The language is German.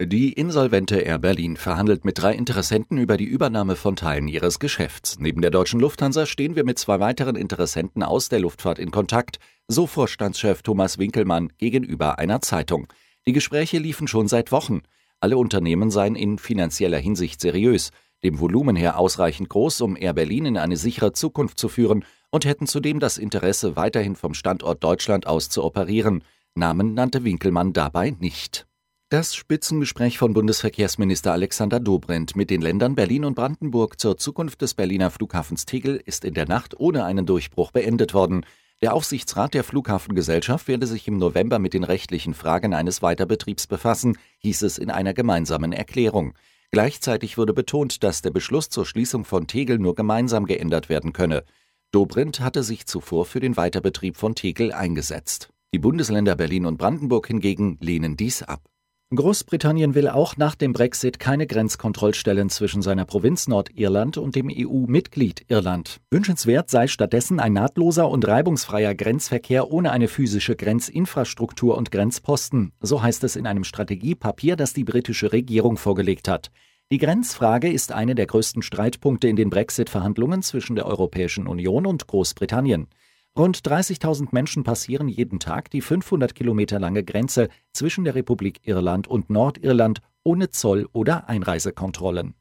Die insolvente Air Berlin verhandelt mit drei Interessenten über die Übernahme von Teilen ihres Geschäfts. Neben der deutschen Lufthansa stehen wir mit zwei weiteren Interessenten aus der Luftfahrt in Kontakt, so Vorstandschef Thomas Winkelmann gegenüber einer Zeitung. Die Gespräche liefen schon seit Wochen. Alle Unternehmen seien in finanzieller Hinsicht seriös, dem Volumen her ausreichend groß, um Air Berlin in eine sichere Zukunft zu führen und hätten zudem das Interesse, weiterhin vom Standort Deutschland aus zu operieren. Namen nannte Winkelmann dabei nicht. Das Spitzengespräch von Bundesverkehrsminister Alexander Dobrindt mit den Ländern Berlin und Brandenburg zur Zukunft des Berliner Flughafens Tegel ist in der Nacht ohne einen Durchbruch beendet worden. Der Aufsichtsrat der Flughafengesellschaft werde sich im November mit den rechtlichen Fragen eines Weiterbetriebs befassen, hieß es in einer gemeinsamen Erklärung. Gleichzeitig wurde betont, dass der Beschluss zur Schließung von Tegel nur gemeinsam geändert werden könne. Dobrindt hatte sich zuvor für den Weiterbetrieb von Tegel eingesetzt. Die Bundesländer Berlin und Brandenburg hingegen lehnen dies ab. Großbritannien will auch nach dem Brexit keine Grenzkontrollstellen zwischen seiner Provinz Nordirland und dem EU-Mitglied Irland. Wünschenswert sei stattdessen ein nahtloser und reibungsfreier Grenzverkehr ohne eine physische Grenzinfrastruktur und Grenzposten, so heißt es in einem Strategiepapier, das die britische Regierung vorgelegt hat. Die Grenzfrage ist eine der größten Streitpunkte in den Brexit-Verhandlungen zwischen der Europäischen Union und Großbritannien. Rund 30.000 Menschen passieren jeden Tag die 500 Kilometer lange Grenze zwischen der Republik Irland und Nordirland ohne Zoll- oder Einreisekontrollen.